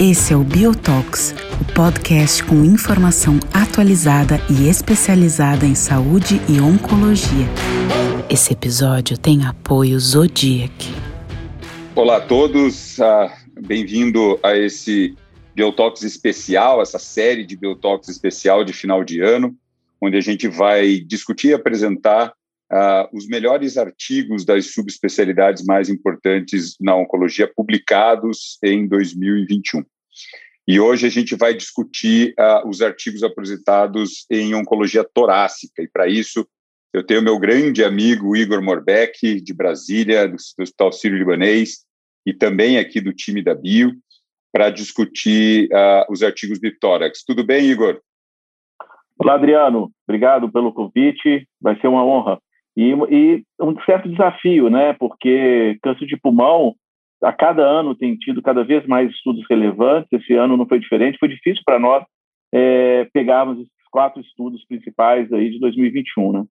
Esse é o Biotox, o podcast com informação atualizada e especializada em saúde e oncologia. Esse episódio tem apoio Zodiac. Olá a todos, uh, bem-vindo a esse Biotox especial, essa série de Biotox especial de final de ano, onde a gente vai discutir e apresentar uh, os melhores artigos das subespecialidades mais importantes na oncologia publicados em 2021. E hoje a gente vai discutir uh, os artigos apresentados em oncologia torácica, e para isso eu tenho meu grande amigo Igor Morbeck, de Brasília, do, do Hospital Sírio-Libanês, e também aqui do time da Bio, para discutir uh, os artigos de tórax. Tudo bem, Igor? Olá, Adriano. Obrigado pelo convite. Vai ser uma honra. E, e um certo desafio, né? Porque câncer de pulmão, a cada ano tem tido cada vez mais estudos relevantes. Esse ano não foi diferente. Foi difícil para nós é, pegarmos esses quatro estudos principais aí de 2021, né?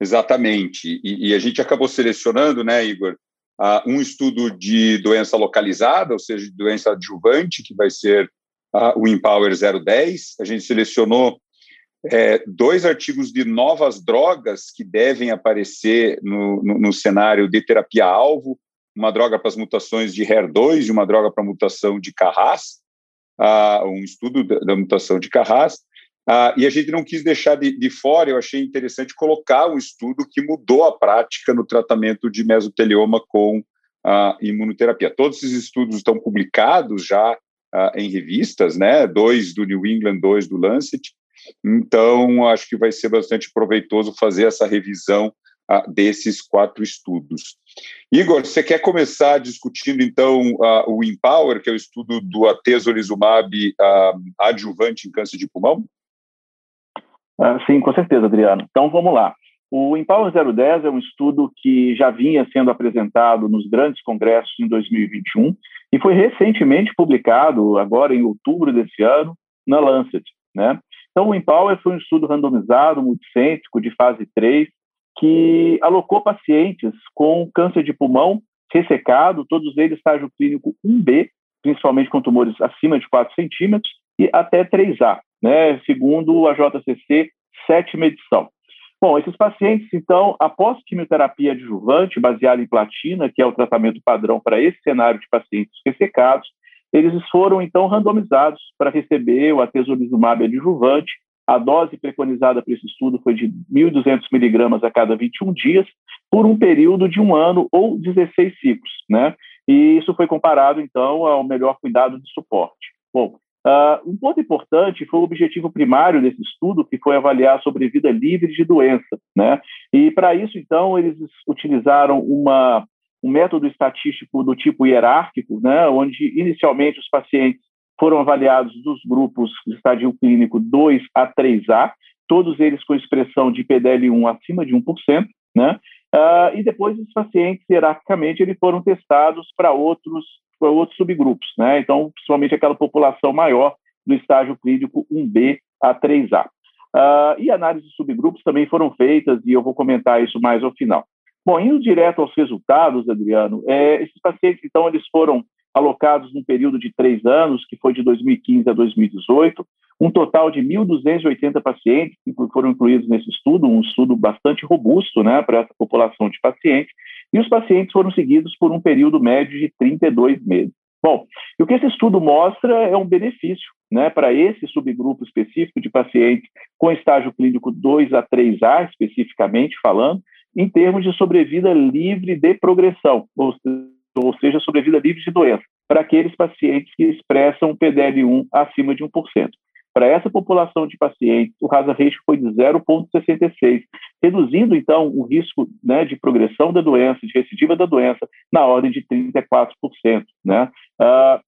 Exatamente. E, e a gente acabou selecionando, né, Igor, uh, um estudo de doença localizada, ou seja, de doença adjuvante, que vai ser uh, o Empower 010. A gente selecionou é, dois artigos de novas drogas que devem aparecer no, no, no cenário de terapia-alvo, uma droga para as mutações de HER2 e uma droga para a mutação de Carras, uh, um estudo da, da, mutação de Carras, uh, e a gente não quis deixar de, de, fora, eu achei interessante colocar um estudo que mudou a prática no tratamento de mesotelioma com uh, imunoterapia. Todos esses estudos estão publicados já em revistas, né? Dois do New England, dois do Lancet, então, acho que vai ser bastante proveitoso fazer essa revisão uh, desses quatro estudos. Igor, você quer começar discutindo, então, uh, o Empower, que é o estudo do atezolizumab uh, adjuvante em câncer de pulmão? sim, com certeza, Adriano. Então, vamos lá. O Empower 010 é um estudo que já vinha sendo apresentado nos grandes congressos em 2021 e foi recentemente publicado, agora em outubro desse ano, na Lancet. Né? Então, o Empower foi um estudo randomizado, multicêntrico, de fase 3, que alocou pacientes com câncer de pulmão ressecado, todos eles estágio clínico 1B, principalmente com tumores acima de 4 centímetros, e até 3A, né, segundo a JCC, sétima edição. Bom, esses pacientes, então, após quimioterapia adjuvante, baseada em platina, que é o tratamento padrão para esse cenário de pacientes ressecados, eles foram, então, randomizados para receber o atezolizumab adjuvante. A dose preconizada para esse estudo foi de 1.200 miligramas a cada 21 dias, por um período de um ano ou 16 ciclos, né? E isso foi comparado, então, ao melhor cuidado de suporte. Bom, uh, um ponto importante foi o objetivo primário desse estudo, que foi avaliar a sobrevida livre de doença, né? E para isso, então, eles utilizaram uma um método estatístico do tipo hierárquico, né, onde inicialmente os pacientes foram avaliados dos grupos de estadio clínico 2 a 3A, todos eles com expressão de PDL1 acima de 1%, né? Uh, e depois os pacientes, hierarquicamente, eles foram testados para outros, outros subgrupos, né? Então, principalmente aquela população maior do estágio clínico 1B a 3A. Uh, ah, e análises de subgrupos também foram feitas, e eu vou comentar isso mais ao final. Bom, indo direto aos resultados, Adriano, é, esses pacientes, então, eles foram alocados num período de três anos, que foi de 2015 a 2018, um total de 1.280 pacientes que foram incluídos nesse estudo, um estudo bastante robusto né, para essa população de pacientes, e os pacientes foram seguidos por um período médio de 32 meses. Bom, e o que esse estudo mostra é um benefício né, para esse subgrupo específico de pacientes com estágio clínico 2 a 3A, especificamente falando, em termos de sobrevida livre de progressão, ou, seja, sobrevida livre de doença, para aqueles pacientes que expressam PDL1 acima de 1%. Para essa população de pacientes, o hazard ratio foi de 0,66, reduzindo, então, o risco né, de progressão da doença, de recidiva da doença, na ordem de 34%. Né? Uh,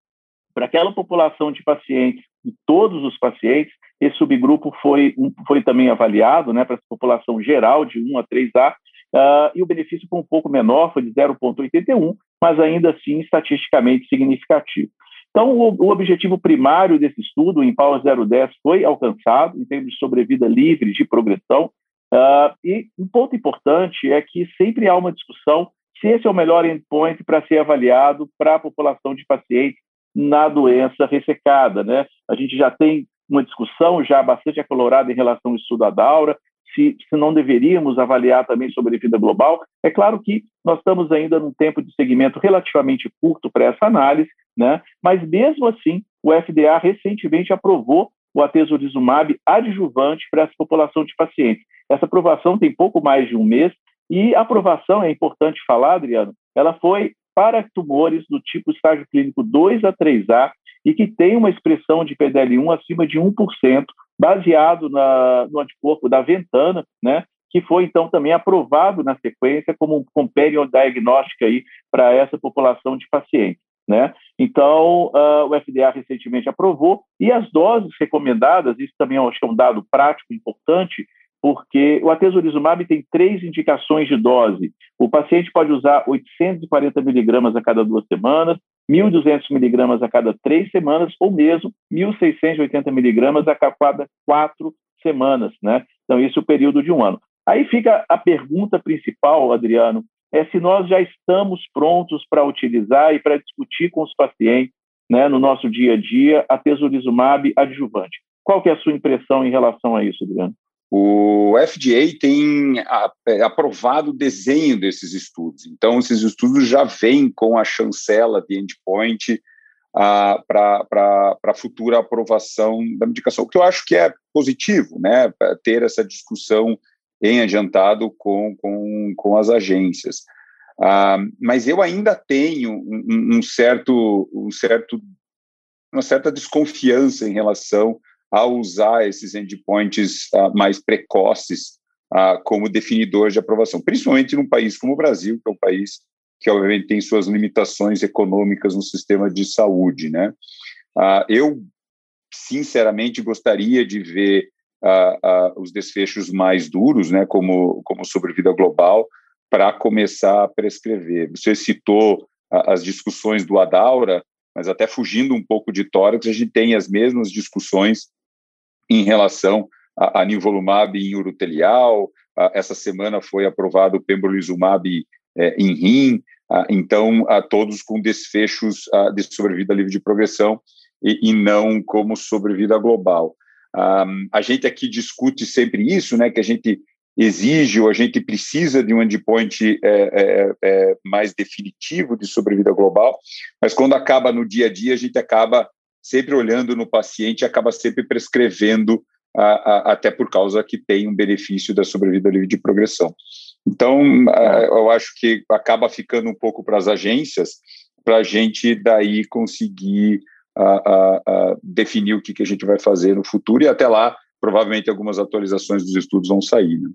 para aquela população de pacientes, todos os pacientes, esse subgrupo foi, foi também avaliado, né, para a população geral de 1 a 3A, Uh, e o benefício foi um pouco menor, foi de 0,81, mas ainda assim estatisticamente significativo. Então, o, o, objetivo primário desse estudo, em Power 010, foi alcançado em termos de sobrevida livre de progressão, Uh, e um ponto importante é que sempre há uma discussão se esse é o melhor endpoint para ser avaliado para a população de pacientes na doença ressecada. Né? A gente já tem uma discussão já bastante acalorada em relação ao estudo da Daura, se, se não deveríamos avaliar também sobrevida global. É claro que nós estamos ainda num tempo de segmento relativamente curto para essa análise, né? mas mesmo assim, o FDA recentemente aprovou o atezolizumab adjuvante para essa população de pacientes. Essa aprovação tem pouco mais de um mês e a aprovação, é importante falar, Adriano, ela foi para tumores do tipo estágio clínico 2 a 3A e que tem uma expressão de PDL1 acima de 1%, baseado na, no anticorpo da Ventana, né, que foi então também aprovado na sequência como um companion diagnóstico aí para essa população de pacientes. Né? Então, uh, o FDA recentemente aprovou, e as doses recomendadas, isso também acho que é um dado prático importante, porque o atezolizumab tem três indicações de dose. O paciente pode usar 840 miligramas a cada duas semanas, 1.200 miligramas a cada três semanas, ou mesmo 1.680 miligramas a cada quatro semanas. Né? Então, esse é o período de um ano. Aí fica a pergunta principal, Adriano, é se nós já estamos prontos para utilizar e para discutir com os pacientes, né, no nosso dia a dia, a tesolizumab adjuvante. Qual que é a sua impressão em relação a isso, Adriano? O FDA tem é, aprovado o desenho desses estudos. Então, esses estudos já vêm com a chancela de endpoint ah, para futura aprovação da medicação, o que eu acho que é positivo, né, ter essa discussão em adiantado com, com, com as agências. Ah, mas eu ainda tenho um, um, certo, um certo, uma certa desconfiança em relação a usar esses endpoints ah, mais precoces ah, como definidor de aprovação, principalmente num país como o Brasil, que é um país que obviamente tem suas limitações econômicas no sistema de saúde, né? Ah, eu sinceramente gostaria de ver uh, uh, os desfechos mais duros, né, como, como sobrevida global, para começar a prescrever. Você citou uh, as discussões do Adaura, mas até fugindo um pouco de tórax, a gente tem as mesmas discussões em relação a, a nivolumab em urotelial, essa semana foi aprovado o pembrolizumab eh, em rim, então todos com desfechos de sobrevida livre de progressão e, e não como sobrevida global. A gente aqui discute sempre isso, né, que a gente exige ou a gente precisa de um endpoint é, é, é, mais definitivo de sobrevida global, mas quando acaba no dia a dia, a gente acaba sempre olhando no paciente acaba sempre prescrevendo, a, a, até por causa que tem um benefício da sobrevida livre de progressão. Então, eu acho que acaba ficando um pouco para as agências, para a gente daí conseguir definir o que, que a gente vai fazer no futuro e até lá, provavelmente algumas atualizações dos estudos vão sair. Né?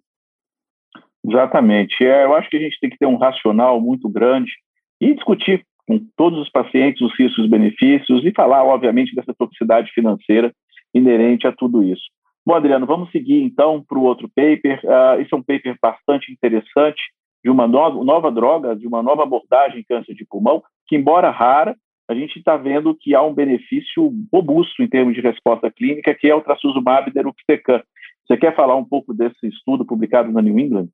Exatamente. É, eu acho que a gente tem que ter um racional muito grande e discutir com todos os pacientes os riscos os benefícios e falar, obviamente, dessa toxicidade financeira inerente a tudo isso. Bom, Adriano, vamos seguir então para o outro paper. Uh, esse é um paper bastante interessante de uma nova, nova droga, de uma nova abordagem em câncer de pulmão, que, embora rara, a gente está vendo que há um benefício robusto em termos de resposta clínica, que é o trastuzumab deruxtecan. Você quer falar um pouco desse estudo publicado na New England?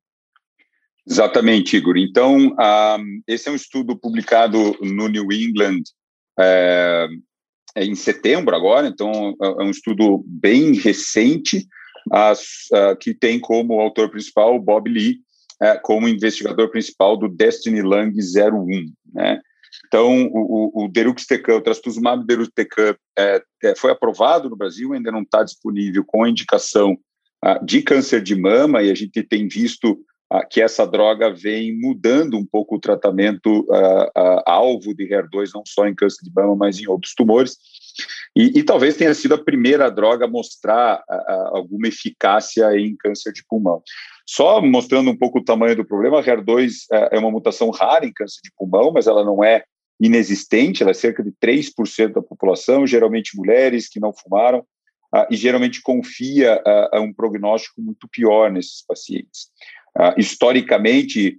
Exatamente, Igor. Então, um, esse é um estudo publicado no New England é, em setembro agora, então é um estudo bem recente, uh, que tem como autor principal o Bob Lee, é, como investigador principal do Destiny Lung 01, né? Então, o, o, o Deruxtecan, o trastuzumab deruxtecan é, é, foi aprovado no Brasil, ainda não está disponível com indicação ah, de câncer de mama, e a gente tem visto ah, que essa droga vem mudando um pouco o tratamento ah, ah alvo de HER2, não só em câncer de mama, mas em outros tumores. E, e talvez tenha sido a primeira droga a mostrar ah, ah, alguma eficácia em câncer de pulmão. Só mostrando um pouco o tamanho do problema, a HER2 é, é uma mutação rara em câncer de pulmão, mas ela não é inexistente, ela é cerca de 3% da população, geralmente mulheres que não fumaram, uh, e geralmente confia uh, a um prognóstico muito pior nesses pacientes. Uh, historicamente,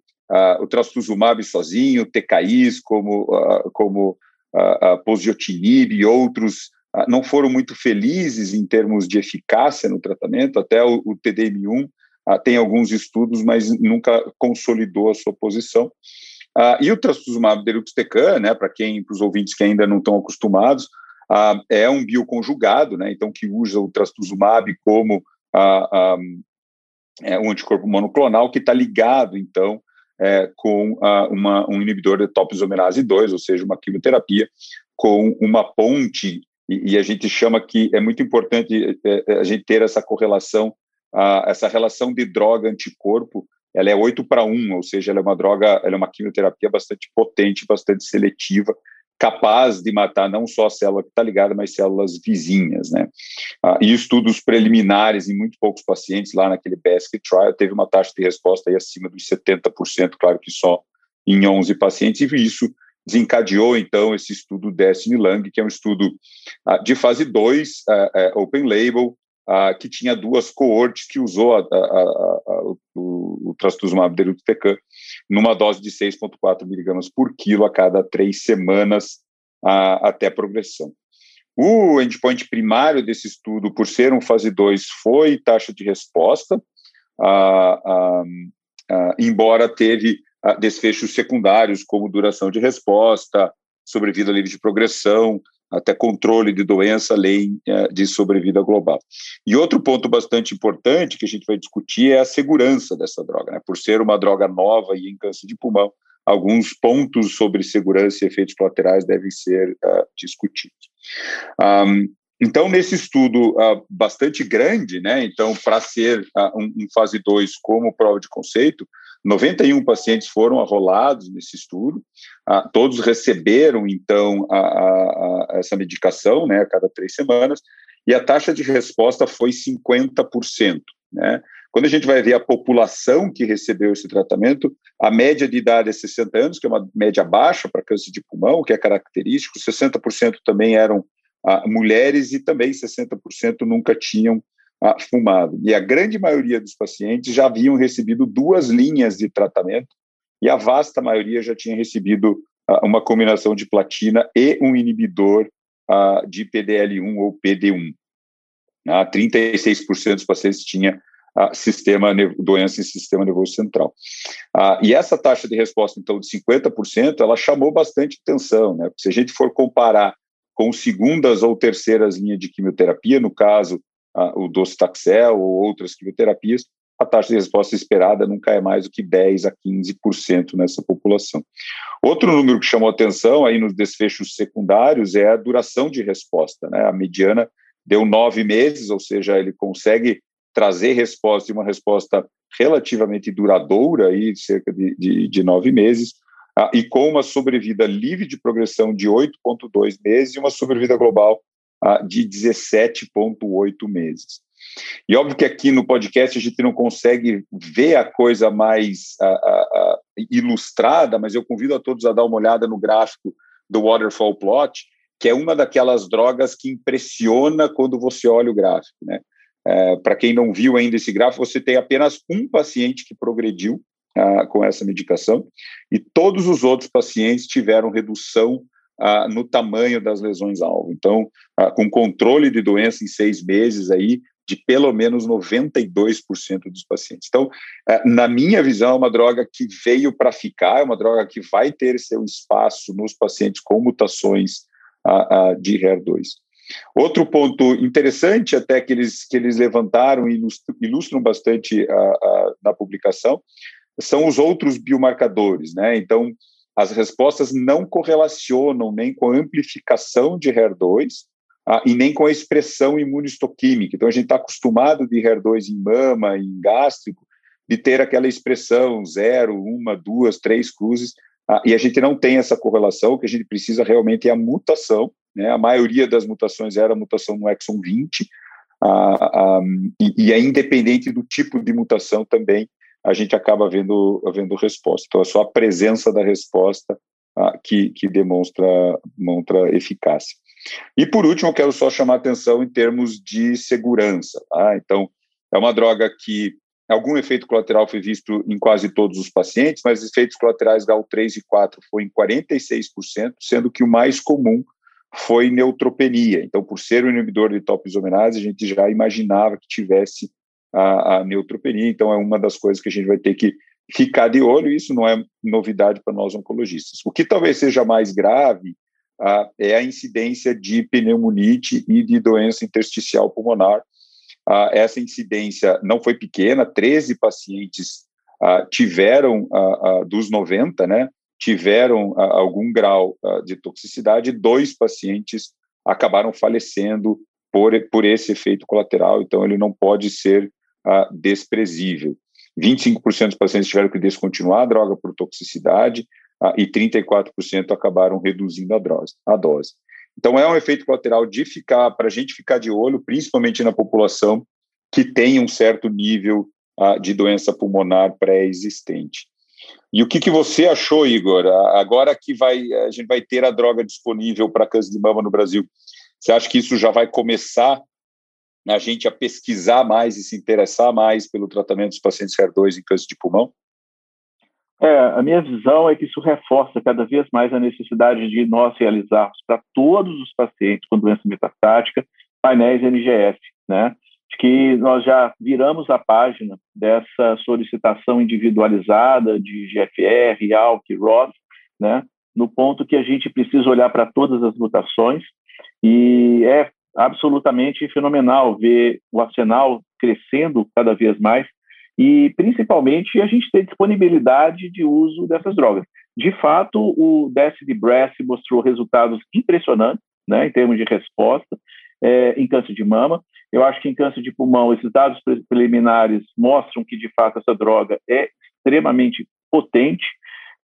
o trastuzumab sozinho, TKIs como, como a posiotinib e outros não foram muito felizes em termos de eficácia no tratamento, até o, o TDM1 ah, tem alguns estudos, mas nunca consolidou a sua posição. Ah, e o trastuzumab deruxtecan, né, para quem, para os ouvintes que ainda não estão acostumados, ah, é um bioconjugado, né, então que usa o trastuzumab como ah, ah, é um anticorpo monoclonal que está ligado, então, é, com ah, uma, um inibidor de topoisomerase 2, ou seja, uma quimioterapia com uma ponte, e, e a gente chama que é muito importante é, é a gente ter essa correlação, essa relação de droga-anticorpo, ela é 8 para 1, ou seja, ela é uma droga, ela é uma quimioterapia bastante potente, bastante seletiva, capaz de matar não só a célula que está ligada, mas células vizinhas, né? Ah, e estudos preliminares em muito poucos pacientes lá naquele basket trial teve uma taxa de resposta aí acima dos 70%, claro que só em 11 pacientes, e isso desencadeou então esse estudo Destiny Lung, que é um estudo ah, de fase 2, ah, é, open label, ah, que tinha duas coortes que usou a, a, a, o, o trastuzumab deruxtecan numa dose de 6,4 miligramas por quilo a cada três semanas até a progressão. O endpoint primário desse estudo, por ser um fase 2, foi taxa de resposta, embora teve desfechos secundários, como duração de resposta, sobrevida livre de progressão, até controle de doença, lei é, de sobrevida global. E outro ponto bastante importante que a gente vai discutir é a segurança dessa droga. Né? Por ser uma droga nova e em câncer de pulmão, alguns pontos sobre segurança e efeitos colaterais devem ser uh, discutidos. Um, então, nesse estudo uh, bastante grande, né, então, para ser uh, um, um, fase 2 como prova de conceito, 91 pacientes foram arrolados nesse estudo, uh, todos receberam, então, a, a, a essa medicação, né, a cada três semanas, e a taxa de resposta foi 50%, né. Quando a gente vai ver a população que recebeu esse tratamento, a média de idade é 60 anos, que é uma média baixa para câncer de pulmão, que é característico, 60% também eram ah, mulheres e também 60% nunca tinham ah, fumado. E a grande maioria dos pacientes já haviam recebido duas linhas de tratamento e a vasta maioria já tinha recebido ah, uma combinação de platina e um inibidor ah, de PDL1 ou PD1. Ah, 36% dos pacientes tinha ah, sistema doença em sistema nervoso central. Ah, e essa taxa de resposta, então, de 50%, ela chamou bastante atenção, né? Se a gente for comparar com segundas ou terceiras linhas de quimioterapia, no caso, o docetaxel ou outras quimioterapias, a taxa de resposta esperada nunca é mais do que 10 a 15% nessa população. Outro número que chamou atenção aí nos desfechos secundários é a duração de resposta, né? A mediana deu nove meses, ou seja, ele consegue trazer resposta e uma resposta relativamente duradoura, aí, cerca de, de, de nove meses, ah, e com uma sobrevida livre de progressão de 8,2 meses e uma sobrevida global de 17,8 meses. E óbvio que aqui no podcast a gente não consegue ver a coisa mais ah, ah ilustrada, mas eu convido a todos a dar uma olhada no gráfico do Waterfall Plot, que é uma daquelas drogas que impressiona quando você olha o gráfico, né? É, Para quem não viu ainda esse gráfico, você tem apenas um paciente que progrediu ah, com essa medicação e todos os outros pacientes tiveram redução ah, no tamanho das lesões-alvo. Então, ah, com controle de doença em seis meses aí, de pelo menos 92% dos pacientes. Então, eh, na minha visão, é uma droga que veio para ficar, é uma droga que vai ter seu espaço nos pacientes com mutações de HER2. Outro ponto interessante, até que eles, que eles levantaram e ilustram, ilustram bastante na publicação, são os outros biomarcadores. Né? Então, as respostas não correlacionam nem com a amplificação de HER2 ah, e nem com a expressão imunistoquímica. Então, a gente está acostumado de HER2 em mama, em gástrico, de ter aquela expressão zero, uma, duas, três cruzes, ah, e a gente não tem essa correlação, o que a gente precisa realmente é a mutação, né? A maioria das mutações era mutação no exon 20, ah, ah, e, e é independente do tipo de mutação também, a gente acaba vendo, vendo resposta. Então, é só a presença da resposta ah, que, que demonstra, demonstra eficácia. E, por último, eu quero só chamar atenção em termos de segurança. Tá? Então, é uma droga que algum efeito colateral foi visto em quase todos os pacientes, mas efeitos colaterais da U3 e 4 foi em 46%, sendo que o mais comum foi neutropenia. Então, por ser um inibidor de topoisomerase, a gente já imaginava que tivesse a, a neutropenia. Então, é uma das coisas que a gente vai ter que ficar de olho, isso não é novidade para nós oncologistas. O que talvez seja mais grave é a incidência de pneumonite e de doença intersticial pulmonar. Essa incidência não foi pequena, 13 pacientes tiveram, dos 90, né, tiveram algum grau de toxicidade, dois pacientes acabaram falecendo por, por esse efeito colateral, então ele não pode ser desprezível. 25% dos pacientes tiveram que descontinuar a droga por toxicidade uh, e 34% acabaram reduzindo a dose, a dose. Então, é um efeito colateral de ficar, para a gente ficar de olho, principalmente na população que tem um certo nível uh, de doença pulmonar pré-existente. E o que, que você achou, Igor? Agora que vai, a gente vai ter a droga disponível para câncer de mama no Brasil, você acha que isso já vai começar a gente a pesquisar mais e se interessar mais pelo tratamento dos pacientes HER2 em câncer de pulmão? É, a minha visão é que isso reforça cada vez mais a necessidade de nós realizarmos para todos os pacientes com doença metastática painéis NGF, né? Que nós já viramos a página dessa solicitação individualizada de GFR, ALK, ROS, né? No ponto que a gente precisa olhar para todas as mutações e é absolutamente fenomenal ver o arsenal crescendo cada vez mais e, principalmente, a gente ter disponibilidade de uso dessas drogas. De fato, o DESD Breast mostrou resultados impressionantes né, em termos de resposta é, em câncer de mama. Eu acho que em câncer de pulmão, esses dados preliminares mostram que, de fato, essa droga é extremamente potente.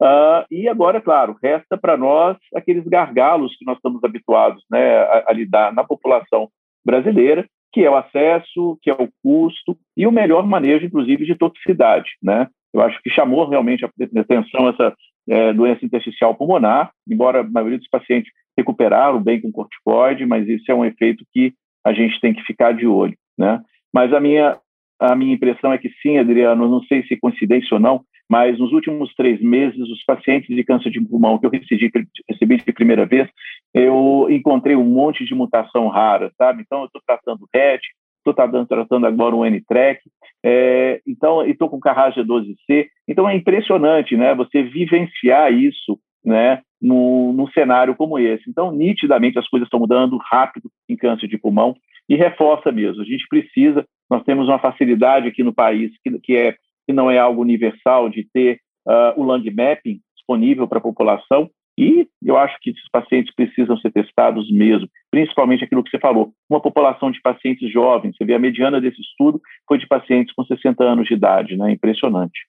Uh, e agora, claro, resta para nós aqueles gargalos que nós estamos habituados né, a, a, lidar na população brasileira, que é o acesso, que é o custo e o melhor manejo, inclusive, de toxicidade. Né? Eu acho que chamou realmente a atenção essa é, doença intersticial pulmonar, embora a maioria dos pacientes recuperaram bem com corticoide, mas isso é um efeito que a gente tem que ficar de olho. Né? Mas a minha, a minha impressão é que sim, Adriano, não sei se coincidência ou não, mas nos últimos três meses, os pacientes de câncer de pulmão que eu recebi, recebi de primeira vez, eu encontrei um monte de mutação rara, sabe? Então, eu estou tratando RET, estou tratando agora o N-TREC, é, então, estou com Carraja 12C. Então, é impressionante, né? Você vivenciar isso, né? No, num cenário como esse. Então, nitidamente, as coisas estão mudando rápido em câncer de pulmão e reforça mesmo. A gente precisa, nós temos uma facilidade aqui no país que, que é que não é algo universal de ter uh, o lung mapping disponível para a população. E eu acho que esses pacientes precisam ser testados mesmo, principalmente aquilo que você falou, uma população de pacientes jovens. Você vê a mediana desse estudo foi de pacientes com 60 anos de idade, né? Impressionante.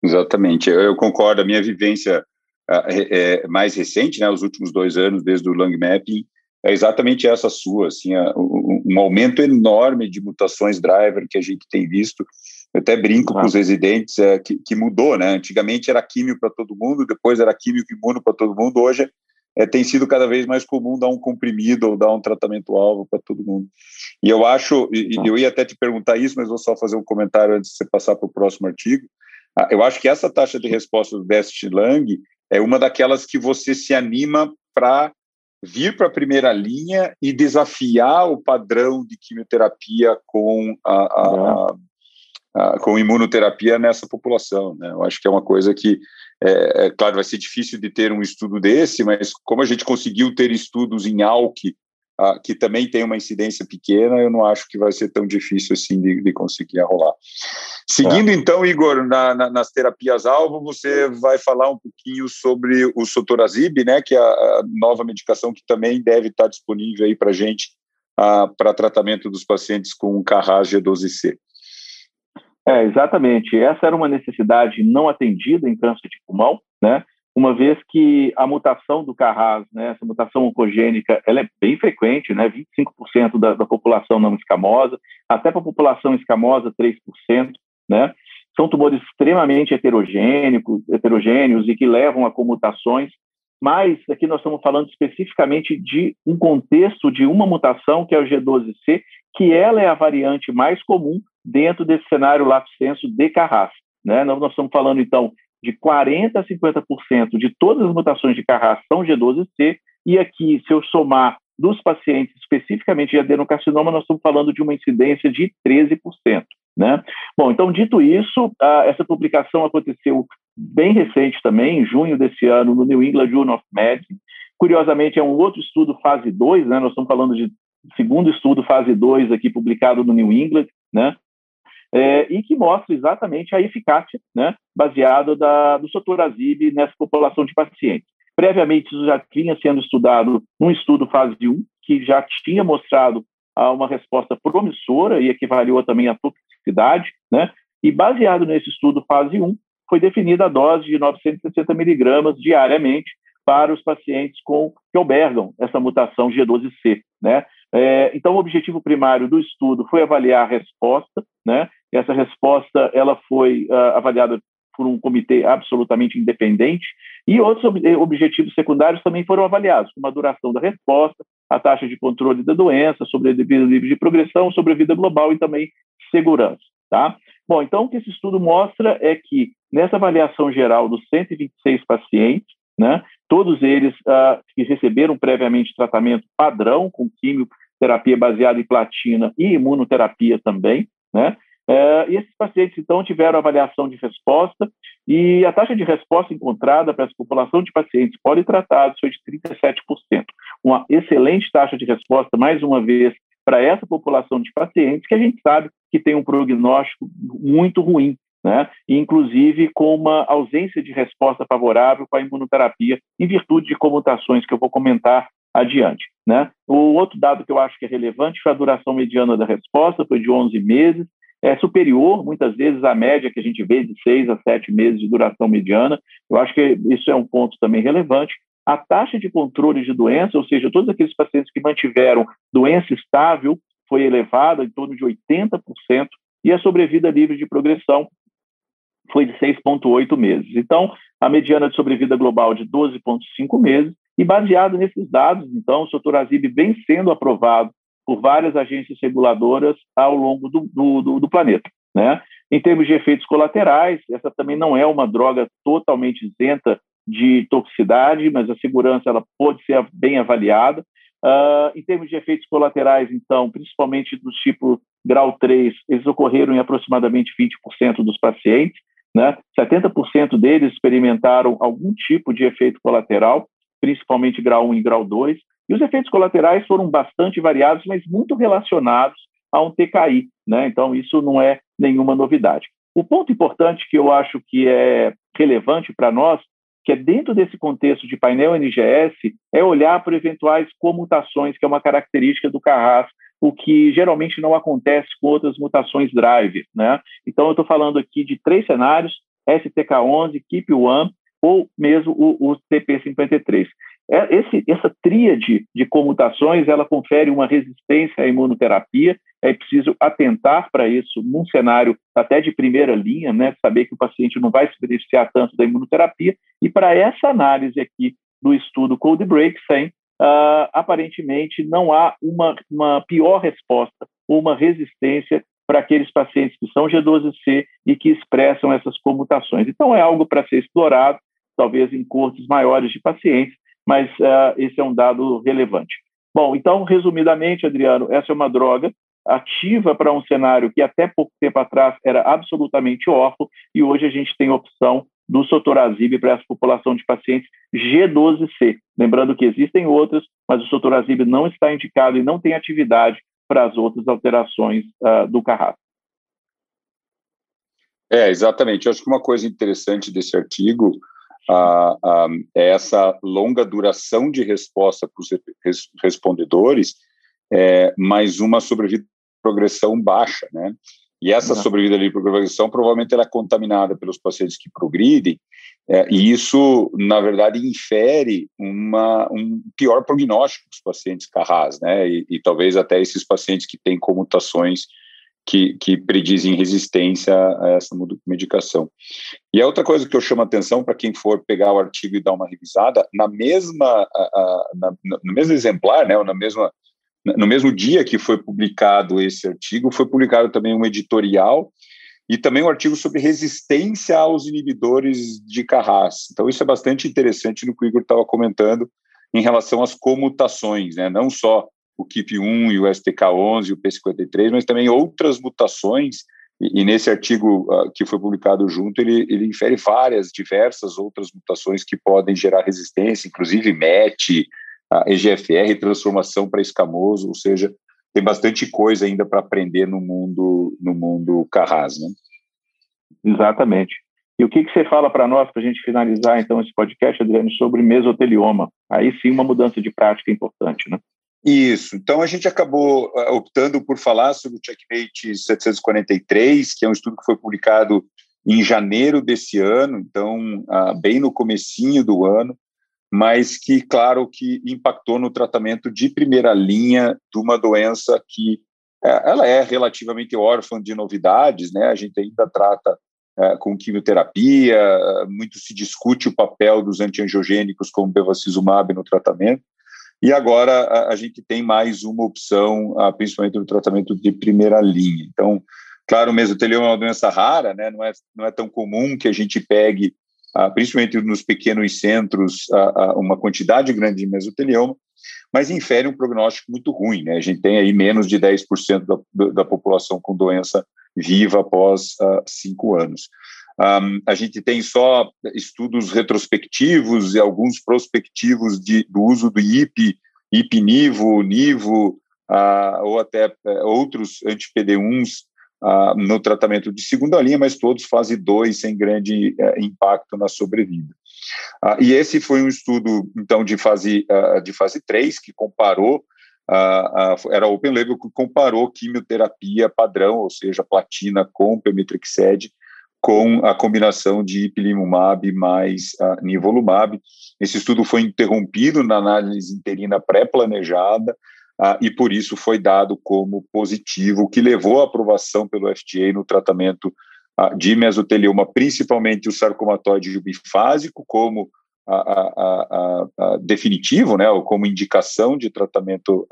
Exatamente, eu, concordo. A minha vivência é, é mais recente, né, os últimos dois anos, desde o lung mapping, é exatamente essa sua, assim, um aumento enorme de mutações driver que a gente tem visto eu até brinco ah. com os residentes é, que, que, mudou, né? Antigamente era químio para todo mundo, depois era químico imuno para todo mundo, hoje é, tem sido cada vez mais comum dar um comprimido ou dar um tratamento-alvo para todo mundo. E eu acho, e, ah. eu ia até te perguntar isso, mas vou só fazer um comentário antes de você passar para o próximo artigo. Ah, eu acho que essa taxa de resposta do Best Lang é uma daquelas que você se anima para vir para a primeira linha e desafiar o padrão de quimioterapia com a, a, com imunoterapia nessa população. Né? Eu acho que é uma coisa que, é, é, claro, vai ser difícil de ter um estudo desse, mas como a gente conseguiu ter estudos em ALK, que também tem uma incidência pequena, eu não acho que vai ser tão difícil assim de, de conseguir arrolar. Seguindo, é. então, Igor, na, na, nas terapias-alvo, você vai falar um pouquinho sobre o sotorazib, né, que é a, a nova medicação que também deve estar disponível aí para a gente ah, para tratamento dos pacientes com Carras G12C. É, exatamente. Essa era uma necessidade não atendida em câncer de pulmão, né? Uma vez que a mutação do Carras, né, essa mutação oncogênica, ela é bem frequente, né? 25% da, da população não escamosa, até para a população escamosa, 3%, né? São tumores extremamente heterogêneos, heterogêneos e que levam a comutações mas aqui nós estamos falando especificamente de um contexto de uma mutação, que é o G12C, que ela é a variante mais comum dentro desse cenário lato senso de Carras. Né? Nós estamos falando, então, de 40% a 50% de todas as mutações de Carras são G12C, e aqui, se eu somar dos pacientes especificamente de adenocarcinoma, nós estamos falando de uma incidência de 13%. Né? Bom, então, dito isso, essa publicação aconteceu bem recente também, em junho desse ano, no New England Journal of Medicine. Curiosamente, é um outro estudo fase 2, né? nós estamos falando de segundo estudo fase 2 aqui publicado no New England, né? É, e que mostra exatamente a eficácia, né, baseada da, do sotorazib nessa população de pacientes. Previamente, isso já vinha sendo estudado num estudo fase 1, que já tinha mostrado ah, uma resposta promissora e equivaliou também à toxicidade, né, e baseado nesse estudo fase 1, foi definida a dose de 960 miligramas diariamente para os pacientes com que albergam essa mutação G12C, né? É, então, o objetivo primário do estudo foi avaliar a resposta, né? Essa resposta ela foi uh, avaliada por um comitê absolutamente independente e outros ob objetivos secundários também foram avaliados, como a duração da resposta, a taxa de controle da doença, sobrevida livre de progressão, sobrevida global e também segurança, tá? Bom, então o que esse estudo mostra é que nessa avaliação geral dos 126 pacientes, né, todos eles uh, que receberam previamente tratamento padrão com quimioterapia baseada em platina e imunoterapia também, né, uh, e esses pacientes, então, tiveram avaliação de resposta e a taxa de resposta encontrada para essa população de pacientes politratados foi de 37%. Uma excelente taxa de resposta, mais uma vez, para essa população de pacientes que a gente sabe que tem um prognóstico muito ruim né? inclusive com uma ausência de resposta favorável com a imunoterapia, em virtude de comutações que eu vou comentar adiante. Né? O outro dado que eu acho que é relevante foi a duração mediana da resposta, foi de 11 meses, é superior, muitas vezes, à média que a gente vê de 6 a 7 meses de duração mediana. Eu acho que isso é um ponto também relevante. A taxa de controle de doença, ou seja, todos aqueles pacientes que mantiveram doença estável, foi elevada em torno de 80%, e a sobrevida livre de progressão foi de 6,8 meses. Então, a mediana de sobrevida global de 12,5 meses, e baseado nesses dados, então, o sotorazib vem sendo aprovado por várias agências reguladoras ao longo do, do, do planeta. Né? Em termos de efeitos colaterais, essa também não é uma droga totalmente isenta de toxicidade, mas a segurança ela pode ser bem avaliada. Uh, em termos de efeitos colaterais, então, principalmente do tipo grau 3, eles ocorreram em aproximadamente 20% dos pacientes. Né? 70% deles experimentaram algum tipo de efeito colateral, principalmente grau 1 e grau 2, e os efeitos colaterais foram bastante variados, mas muito relacionados a um TKI, né? Então isso não é nenhuma novidade. O ponto importante que eu acho que é relevante para nós, que é dentro desse contexto de painel NGS, é olhar para eventuais comutações, que é uma característica do Carras o que geralmente não acontece com outras mutações drive. Né? Então, eu estou falando aqui de três cenários, STK11, KEEP1 ou mesmo o, o TP53. É, esse, essa tríade de comutações, ela confere uma resistência à imunoterapia, é preciso atentar para isso num cenário até de primeira linha, né, saber que o paciente não vai se beneficiar tanto da imunoterapia, e para essa análise aqui do estudo Code Break 100, uh, aparentemente não há uma, uma pior resposta, uma resistência para aqueles pacientes que são G12C e que expressam essas comutações. Então, é algo para ser explorado, talvez em cortes maiores de pacientes, mas uh, esse é um dado relevante. Bom, então, resumidamente, Adriano, essa é uma droga ativa para um cenário que até pouco tempo atrás era absolutamente órfão e hoje a gente tem opção do sotorazib para essa população de pacientes G12C. Lembrando que existem outras, mas o sotorazib não está indicado e não tem atividade para as outras alterações uh, do carrasco. É, exatamente. Eu acho que uma coisa interessante desse artigo uh, uh, é essa longa duração de resposta para os res respondedores, é, mas uma sobrevida progressão baixa, né? E essa sobrevida por progressão provavelmente ela é contaminada pelos pacientes que progridem, é, e isso, na verdade, infere uma, um pior prognóstico dos pacientes carras, né? E, e, talvez até esses pacientes que têm comutações que, que predizem resistência a essa medicação. E a outra coisa que eu chamo a atenção para quem for pegar o artigo e dar uma revisada, na mesma, a, na, no mesmo exemplar, né, ou na mesma no mesmo dia que foi publicado esse artigo, foi publicado também um editorial e também um artigo sobre resistência aos inibidores de Carras. Então, isso é bastante interessante no que o Igor estava comentando em relação às comutações, né? não só o KIP1 e o STK11 e o P53, mas também outras mutações E, e nesse artigo uh, que foi publicado junto, ele, ele infere várias, diversas outras mutações que podem gerar resistência, inclusive MET, a EGFR, transformação para escamoso, ou seja, tem bastante coisa ainda para aprender no mundo no mundo Carras, né? Exatamente. E o que, que você fala para nós, para a gente finalizar então esse podcast, Adriano, sobre mesotelioma? Aí sim uma mudança de prática importante, né? Isso. Então a gente acabou uh, optando por falar sobre o Checkmate 743, que é um estudo que foi publicado em janeiro desse ano, então uh, bem no comecinho do ano, mas que, claro, que impactou no tratamento de primeira linha de uma doença que uh, ela é relativamente órfã de novidades, né? A gente ainda trata com quimioterapia, muito se discute o papel dos antiangiogênicos como bevacizumab no tratamento, e agora a, a gente tem mais uma opção, principalmente no tratamento de primeira linha. Então, claro, o mesotelioma é uma doença rara, né? não, é, não é tão comum que a gente pegue, principalmente nos pequenos centros, uma quantidade grande de mesotelioma, mas infere um prognóstico muito ruim. Né? A gente tem aí menos de 10% da, da população com doença viva após cinco anos. Um, a gente tem só estudos retrospectivos e alguns prospectivos de, do uso do IP, IP-NIVO, NIVO, uh, ou até uh, outros anti-PD1s uh, no tratamento de segunda linha, mas todos fase 2, sem grande eh, impacto na sobrevida. Ah, e esse foi um estudo, então, de fase, ah, de fase 3, que comparou era open label que comparou quimioterapia padrão, ou seja, platina com pemetrexed, com a combinação de ipilimumab mais uh, nivolumab. Esse estudo foi interrompido na análise interina pré-planejada uh, e por isso foi dado como positivo, o que levou à aprovação pelo FDA no tratamento uh, de mesotelioma, principalmente o sarcomatoide bifásico, como a, a, a, definitivo, né, ou como indicação de tratamento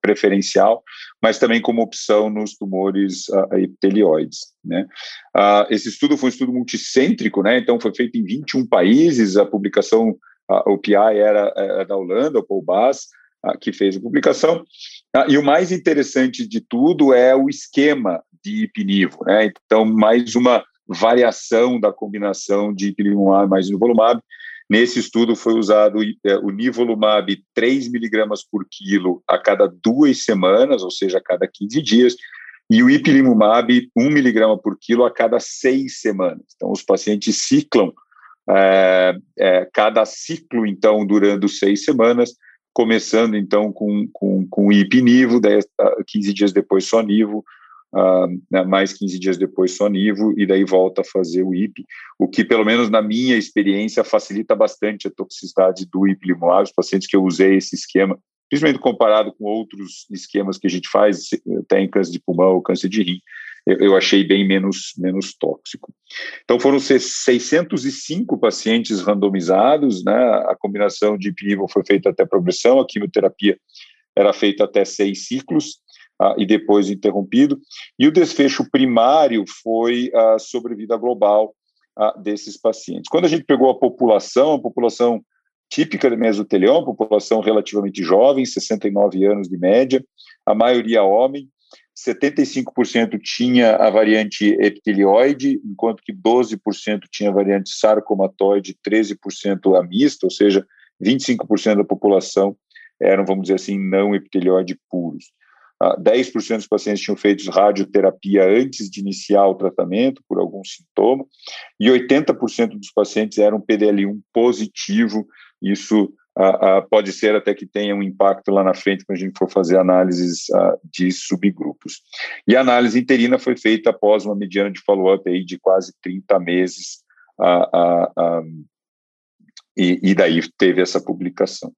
preferencial, mas também como opção nos tumores epitelioides. Né. esse estudo foi um estudo multicêntrico, né, então foi feito em 21 países, a publicação, o PI era, era da Holanda, o Paul Bass, que fez a publicação, e o mais interessante de tudo é o esquema de ipinivo, né, então mais uma variação da combinação de ipilimumab mais nivolumab, Nesse estudo foi usado é, o nivolumab 3 miligramas por quilo a cada duas semanas, ou seja, a cada 15 dias, e o ipilimumab 1 miligrama por quilo a cada seis semanas. Então, os pacientes ciclam é, é, cada ciclo, então, durando seis semanas, começando, então, com, com, com ipinivo, 10, 15 dias depois só nivo, uh, mais 15 dias depois só Nivo, e daí volta a fazer o IP, o que, pelo menos na minha experiência, facilita bastante a toxicidade do ipilimumab, os pacientes que eu usei esse esquema, principalmente comparado com outros esquemas que a gente faz, até em câncer de pulmão ou câncer de rim, eu achei bem menos, menos tóxico. Então, foram 605 pacientes randomizados, né? a combinação de ipinivo foi feita até progressão, a quimioterapia era feita até seis ciclos, uh, e depois interrompido. E o desfecho primário foi a sobrevida global uh, desses pacientes. Quando a gente pegou a população, a população típica de mesotelioma, população relativamente jovem, 69 anos de média, a maioria homem, 75% tinha a variante epitelioide, enquanto que 12% tinha a variante sarcomatoide, 13% a mista, ou seja, 25% da população eram, vamos dizer assim, não epitelioide puros. 10% dos pacientes tinham feito radioterapia antes de iniciar o tratamento por algum sintoma, e 80% dos pacientes eram PDL1 positivo. Isso pode ser até que tenha um impacto lá na frente quando a gente for fazer análises de subgrupos. E a análise interina foi feita após uma mediana de follow-up aí de quase 30 meses, e, e daí teve essa publicação.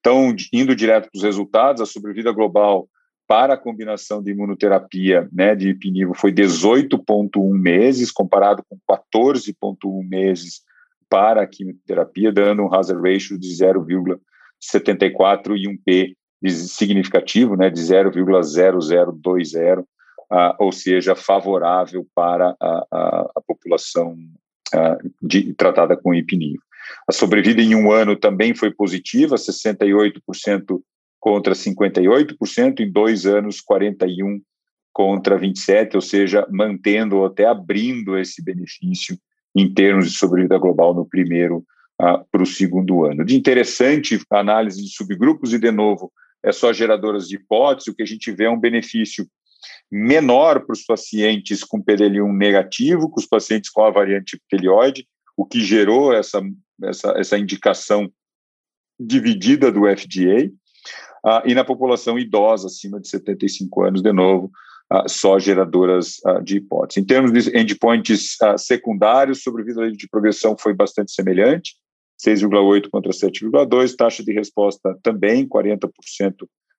Então, indo direto para os resultados, a sobrevida global para a combinação de imunoterapia né, de ipinivo foi 18,1 meses, comparado com 14,1 meses para a quimioterapia, dando um hazard ratio de 0,74 e um P significativo né, de 0,0020, uh, ou seja, favorável para a, a, a população uh, de, tratada com ipinivo. A sobrevida em um ano também foi positiva, 68% contra 58%, em dois anos, 41% contra 27, ou seja, mantendo ou até abrindo esse benefício em termos de sobrevida global no primeiro uh, para o segundo ano. De interessante análise de subgrupos, e de novo, é só geradoras de hipótese, o que a gente vê é um benefício menor para os pacientes com PDL1 negativo, com os pacientes com a variante epitelioide, o que gerou essa, essa, essa indicação dividida do FDA, uh, e na população idosa, acima de 75 anos, de novo, uh, só geradoras uh, de hipótese. Em termos de endpoints secundários, sobrevida de progressão foi bastante semelhante, 6,8 contra 7,2, taxa de resposta também 40%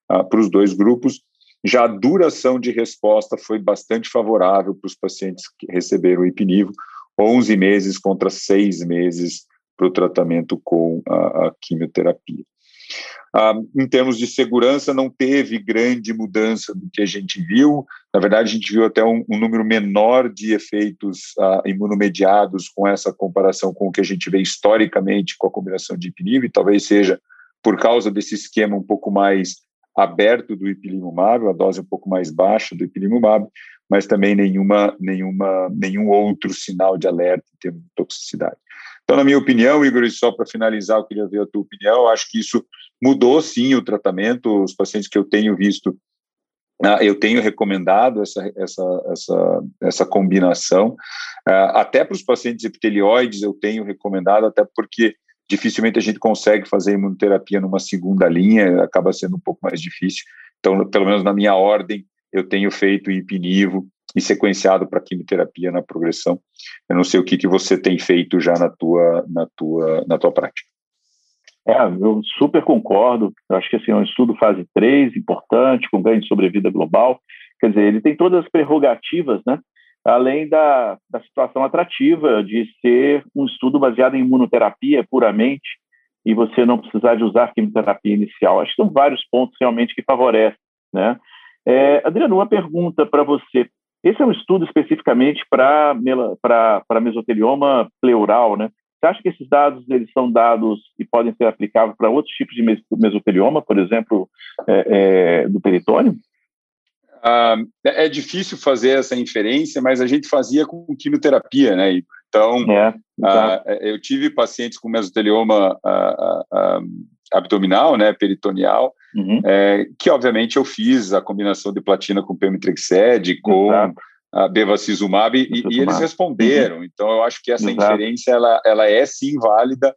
para os dois grupos. Já a duração de resposta foi bastante favorável para os pacientes que receberam o ipinivo, 11 meses contra 6 meses para o tratamento com a, a quimioterapia. Ah, em termos de segurança, não teve grande mudança do que a gente viu. Na verdade, a gente viu até um, um número menor de efeitos ah, imunomediados com essa comparação com o que a gente vê historicamente com a combinação de ipiniv, talvez seja por causa desse esquema um pouco mais aberto do ipilimumab, a dose um pouco mais baixa do ipilimumab, mas também nenhuma, nenhuma, nenhum outro sinal de alerta em termos de toxicidade. Então, na minha opinião, Igor, e só para finalizar, eu queria ver a tua opinião, acho que isso mudou sim o tratamento, os pacientes que eu tenho visto, ah, eu tenho recomendado essa, essa, essa, essa combinação, ah, até para os pacientes epitelioides eu tenho recomendado, até porque dificilmente a gente consegue fazer imunoterapia numa segunda linha, acaba sendo um pouco mais difícil, então, pelo menos na minha ordem, eu tenho feito ipinivo e sequenciado para quimioterapia na progressão. Eu não sei o que, que você tem feito já na tua, na tua, na tua prática. É, eu super concordo. Eu acho que assim, é um estudo fase 3, importante, com ganho de sobrevida global. Quer dizer, ele tem todas as prerrogativas, né? além da, da situação atrativa de ser um estudo baseado em imunoterapia puramente e você não precisar de usar quimioterapia inicial. Acho que são vários pontos realmente que favorecem. Né? É, Adriano, uma pergunta para você. Esse é um estudo especificamente para mesotelioma pleural, né? Você acha que esses dados eles são dados e podem ser aplicados para outros tipos de mesotelioma, por exemplo, é, é, do peritônio? Ah, é difícil fazer essa inferência, mas a gente fazia com quimioterapia, né? Então, é, ah, eu tive pacientes com mesotelioma ah, abdominal, né, peritoneal, uhum. é, que obviamente eu fiz a combinação de platina com pemetrexed, com Exato. a bevacizumab, e, e, eles responderam. Uhum. Então, eu acho que essa Exato. inferência, ela, ela é sim válida.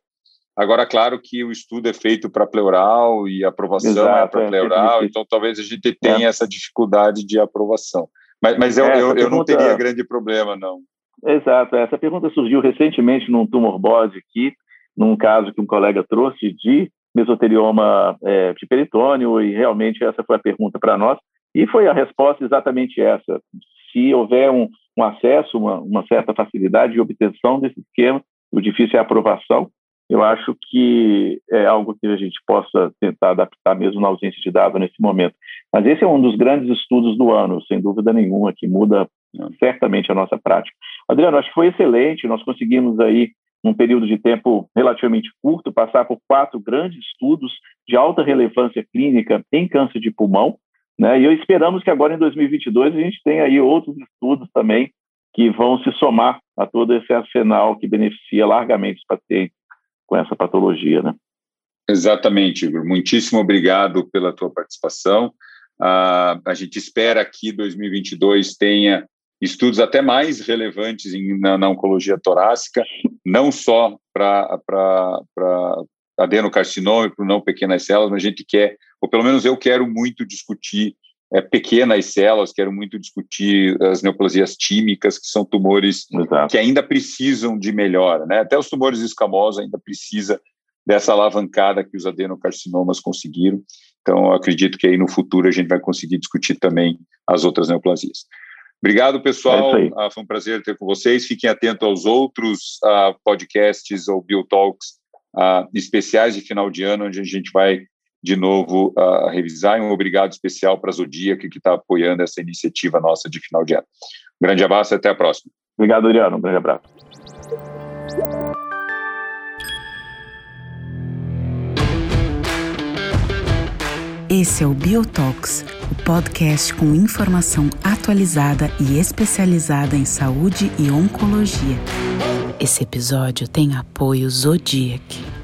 Agora, claro que o estudo é feito para pleural e a aprovação é Exato, é para pleural, é então talvez a gente tenha é. essa dificuldade de aprovação. Mas, mas eu, eu, eu não teria grande problema, não. Exato. Essa pergunta surgiu recentemente num tumor bode aqui, num caso que um colega trouxe de mesotelioma é, de peritônio, e realmente essa foi a pergunta para nós, e foi a resposta exatamente essa. Se houver um, um acesso, uma, uma, certa facilidade de obtenção desse esquema, o difícil é a aprovação. Eu acho que é algo que a gente possa tentar adaptar mesmo na ausência de dado nesse momento. Mas esse é um dos grandes estudos do ano, sem dúvida nenhuma, que muda certamente a nossa prática. Adriano, acho que foi excelente, nós conseguimos aí num período de tempo relativamente curto, passar por quatro grandes estudos de alta relevância clínica em câncer de pulmão, né? E esperamos que agora em 2022 a gente tenha aí outros estudos também que vão se somar a todo esse arsenal que beneficia largamente os pacientes com essa patologia, né? Exatamente, Igor. Muitíssimo obrigado pela tua participação. Uh, a gente espera que 2022 tenha estudos até mais relevantes em, na, na, oncologia torácica, não só para adenocarcinoma e para não pequenas células, mas a gente quer, ou pelo menos eu quero muito discutir é, pequenas células, quero muito discutir as neoplasias tímicas, que são tumores Exato. que ainda precisam de melhora, né? Até os tumores escamosos ainda precisa dessa alavancada que os adenocarcinomas conseguiram. Então, eu acredito que aí no futuro a gente vai conseguir discutir também as outras neoplasias. Obrigado, pessoal. É ah, foi um prazer ter com vocês. Fiquem atentos aos outros uh, podcasts ou Biotalks uh, especiais de final de ano, onde a gente vai de novo revisar. E um obrigado especial para a Zodíaca, que está apoiando essa iniciativa nossa de final de ano. Um grande abraço e até a próxima. Obrigado, Adriano. Um grande abraço. Esse é o Biotalks o podcast com informação atualizada e especializada em saúde e oncologia. Esse episódio tem apoio Zodiac.